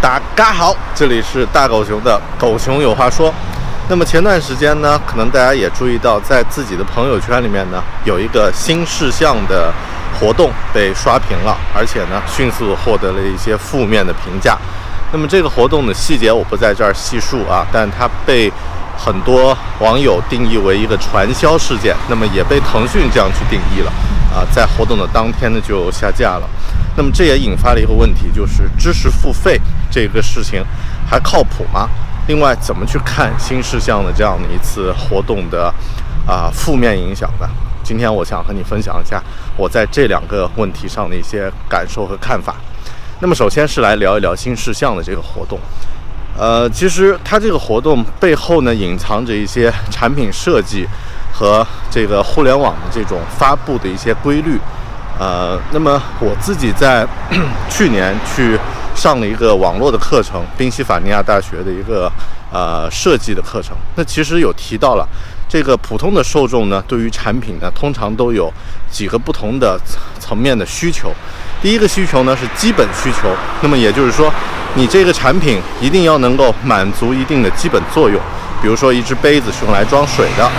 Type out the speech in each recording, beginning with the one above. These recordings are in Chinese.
大家好，这里是大狗熊的狗熊有话说。那么前段时间呢，可能大家也注意到，在自己的朋友圈里面呢，有一个新事项的活动被刷屏了，而且呢，迅速获得了一些负面的评价。那么这个活动的细节我不在这儿细述啊，但它被很多网友定义为一个传销事件，那么也被腾讯这样去定义了啊，在活动的当天呢就下架了。那么这也引发了一个问题，就是知识付费这个事情还靠谱吗？另外，怎么去看新事项的这样的一次活动的啊负面影响呢？今天我想和你分享一下我在这两个问题上的一些感受和看法。那么，首先是来聊一聊新事项的这个活动。呃，其实它这个活动背后呢，隐藏着一些产品设计和这个互联网的这种发布的一些规律。呃，那么我自己在 去年去上了一个网络的课程，宾夕法尼亚大学的一个呃设计的课程。那其实有提到了这个普通的受众呢，对于产品呢，通常都有几个不同的层面的需求。第一个需求呢是基本需求，那么也就是说，你这个产品一定要能够满足一定的基本作用。比如说，一只杯子是用来装水的，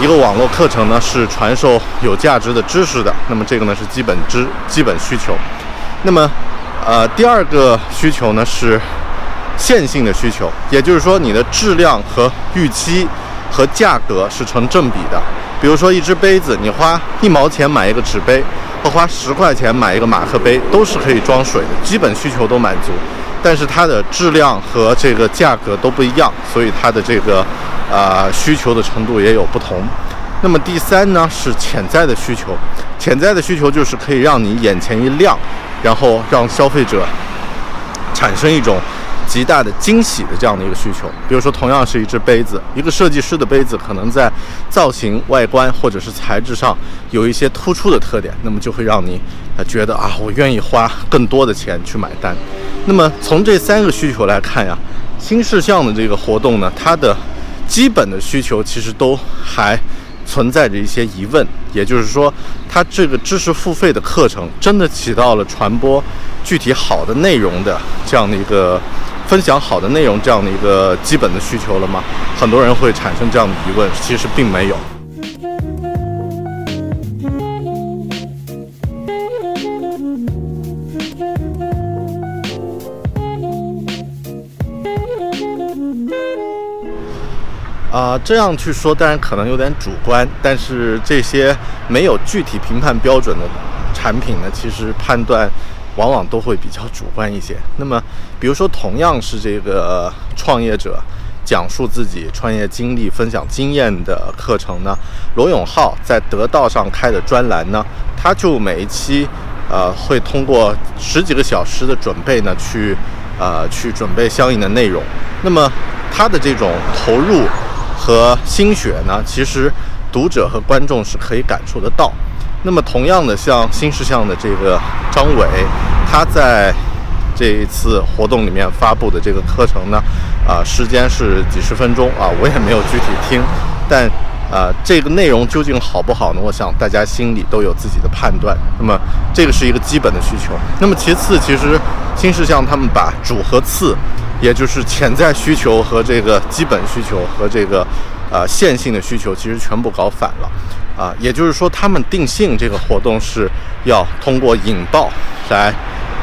一个网络课程呢是传授有价值的知识的，那么这个呢是基本知基本需求。那么，呃，第二个需求呢是线性的需求，也就是说你的质量和预期和价格是成正比的。比如说，一只杯子，你花一毛钱买一个纸杯，和花十块钱买一个马克杯，都是可以装水的，基本需求都满足。但是它的质量和这个价格都不一样，所以它的这个啊需求的程度也有不同。那么第三呢是潜在的需求，潜在的需求就是可以让你眼前一亮，然后让消费者产生一种极大的惊喜的这样的一个需求。比如说，同样是一只杯子，一个设计师的杯子可能在造型、外观或者是材质上有一些突出的特点，那么就会让你呃觉得啊，我愿意花更多的钱去买单。那么从这三个需求来看呀，新事项的这个活动呢，它的基本的需求其实都还存在着一些疑问。也就是说，它这个知识付费的课程真的起到了传播具体好的内容的这样的一个分享好的内容这样的一个基本的需求了吗？很多人会产生这样的疑问，其实并没有。啊，这样去说当然可能有点主观，但是这些没有具体评判标准的产品呢，其实判断往往都会比较主观一些。那么，比如说同样是这个创业者讲述自己创业经历、分享经验的课程呢，罗永浩在得道上开的专栏呢，他就每一期呃会通过十几个小时的准备呢，去呃去准备相应的内容。那么他的这种投入。和心血呢，其实读者和观众是可以感受得到。那么，同样的，像新事项的这个张伟，他在这一次活动里面发布的这个课程呢，啊，时间是几十分钟啊，我也没有具体听，但啊，这个内容究竟好不好呢？我想大家心里都有自己的判断。那么，这个是一个基本的需求。那么，其次，其实新事项他们把主和次。也就是潜在需求和这个基本需求和这个，呃，线性的需求其实全部搞反了，啊，也就是说他们定性这个活动是要通过引爆来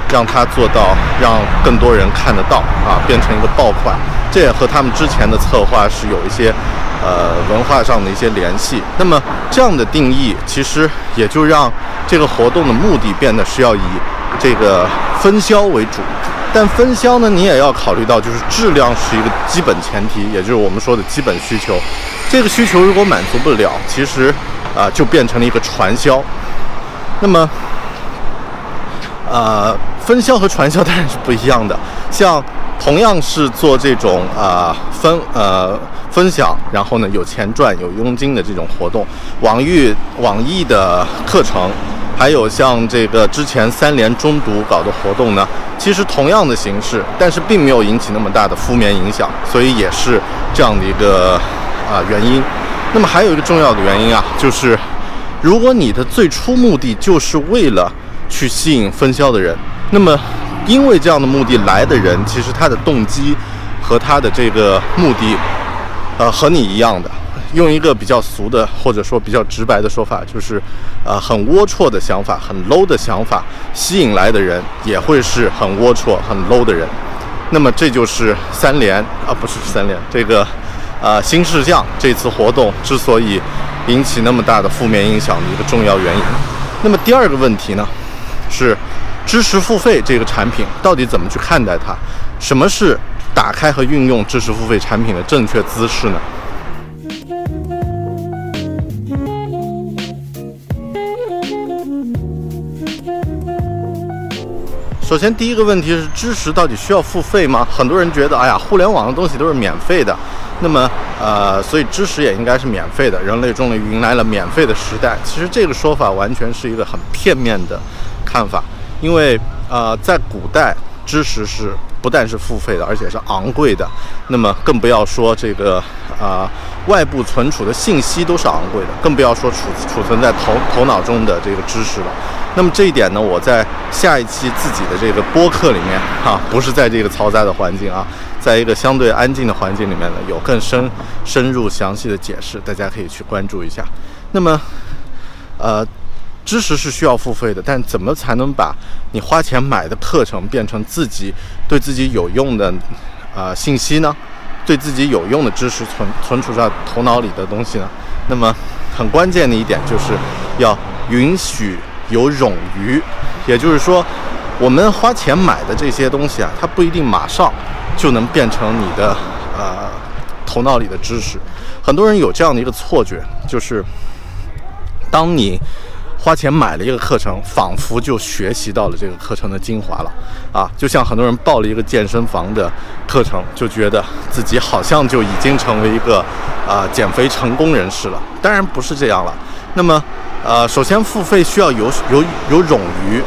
让它做到让更多人看得到啊，变成一个爆款，这也和他们之前的策划是有一些呃文化上的一些联系。那么这样的定义其实也就让这个活动的目的变得是要以这个分销为主。但分销呢，你也要考虑到，就是质量是一个基本前提，也就是我们说的基本需求。这个需求如果满足不了，其实啊就变成了一个传销。那么，呃，分销和传销当然是不一样的。像同样是做这种啊分呃分享，然后呢有钱赚有佣金的这种活动，网易网易的课程。还有像这个之前三联中读搞的活动呢，其实同样的形式，但是并没有引起那么大的负面影响，所以也是这样的一个啊原因。那么还有一个重要的原因啊，就是如果你的最初目的就是为了去吸引分销的人，那么因为这样的目的来的人，其实他的动机和他的这个目的，呃，和你一样的。用一个比较俗的，或者说比较直白的说法，就是，呃，很龌龊的想法，很 low 的想法，吸引来的人也会是很龌龊、很 low 的人。那么这就是三联啊，不是三联，这个，呃，新事项这次活动之所以引起那么大的负面影响的一个重要原因。那么第二个问题呢，是知识付费这个产品到底怎么去看待它？什么是打开和运用知识付费产品的正确姿势呢？首先，第一个问题是知识到底需要付费吗？很多人觉得，哎呀，互联网的东西都是免费的，那么，呃，所以知识也应该是免费的。人类终于迎来了免费的时代。其实这个说法完全是一个很片面的看法，因为，呃，在古代，知识是不但是付费的，而且是昂贵的。那么，更不要说这个，啊，外部存储的信息都是昂贵的，更不要说储储存在头头脑中的这个知识了。那么这一点呢，我在下一期自己的这个播客里面，哈，不是在这个嘈杂的环境啊，在一个相对安静的环境里面呢，有更深、深入、详细的解释，大家可以去关注一下。那么，呃，知识是需要付费的，但怎么才能把你花钱买的课程变成自己对自己有用的啊信息呢？对自己有用的知识存存储在头脑里的东西呢？那么很关键的一点就是要允许。有冗余，也就是说，我们花钱买的这些东西啊，它不一定马上就能变成你的呃头脑里的知识。很多人有这样的一个错觉，就是当你花钱买了一个课程，仿佛就学习到了这个课程的精华了啊！就像很多人报了一个健身房的课程，就觉得自己好像就已经成为一个啊减肥成功人士了。当然不是这样了。那么。呃，首先付费需要有有有冗余。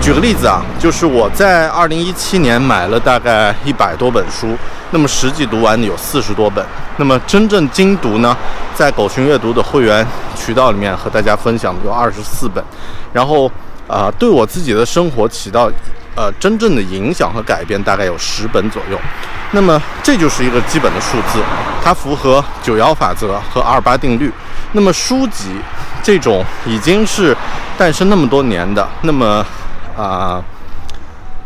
举个例子啊，就是我在二零一七年买了大概一百多本书，那么实际读完的有四十多本。那么真正精读呢，在狗熊阅读的会员渠道里面和大家分享的有二十四本。然后啊，对我自己的生活起到呃真正的影响和改变大概有十本左右。那么这就是一个基本的数字，它符合九幺法则和二八定律。那么书籍。这种已经是诞生那么多年的，那么啊，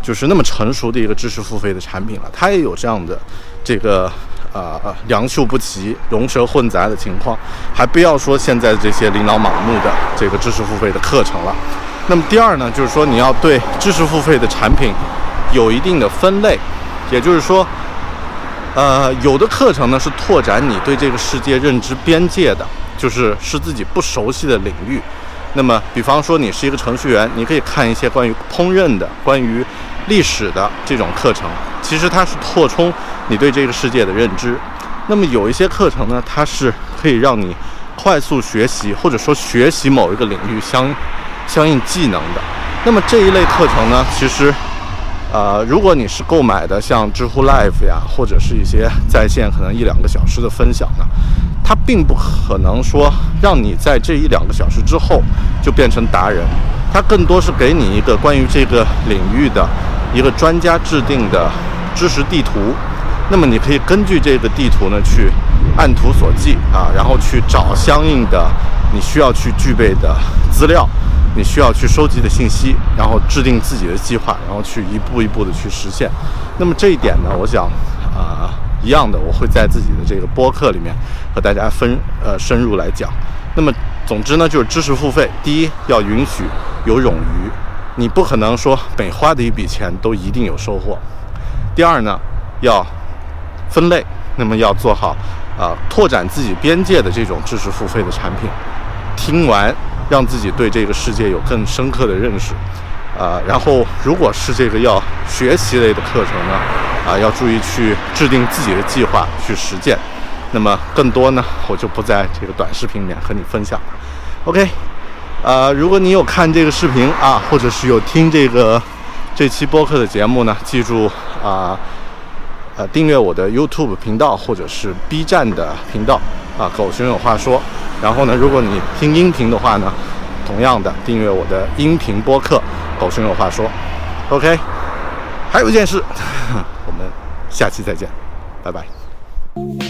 就是那么成熟的一个知识付费的产品了，它也有这样的这个呃良莠不齐、龙蛇混杂的情况，还不要说现在这些琳琅满目的这个知识付费的课程了。那么第二呢，就是说你要对知识付费的产品有一定的分类，也就是说，呃，有的课程呢是拓展你对这个世界认知边界的。就是是自己不熟悉的领域，那么，比方说你是一个程序员，你可以看一些关于烹饪的、关于历史的这种课程，其实它是扩充你对这个世界的认知。那么有一些课程呢，它是可以让你快速学习，或者说学习某一个领域相相应技能的。那么这一类课程呢，其实。呃，如果你是购买的像知乎 Live 呀，或者是一些在线可能一两个小时的分享呢，它并不可能说让你在这一两个小时之后就变成达人，它更多是给你一个关于这个领域的一个专家制定的知识地图，那么你可以根据这个地图呢去按图索骥啊，然后去找相应的你需要去具备的资料。你需要去收集的信息，然后制定自己的计划，然后去一步一步的去实现。那么这一点呢，我想，啊，一样的，我会在自己的这个播客里面和大家分呃深入来讲。那么总之呢，就是知识付费，第一要允许有冗余，你不可能说每花的一笔钱都一定有收获。第二呢，要分类，那么要做好啊拓展自己边界的这种知识付费的产品。听完，让自己对这个世界有更深刻的认识。啊，然后如果是这个要学习类的课程呢，啊，要注意去制定自己的计划去实践。那么更多呢，我就不在这个短视频里面和你分享了。OK，呃，如果你有看这个视频啊，或者是有听这个这期播客的节目呢，记住啊，呃，订阅我的 YouTube 频道或者是 B 站的频道啊，狗熊有话说。然后呢，如果你听音频的话呢，同样的订阅我的音频播客。狗熊有话说，OK，还有一件事，我们下期再见，拜拜。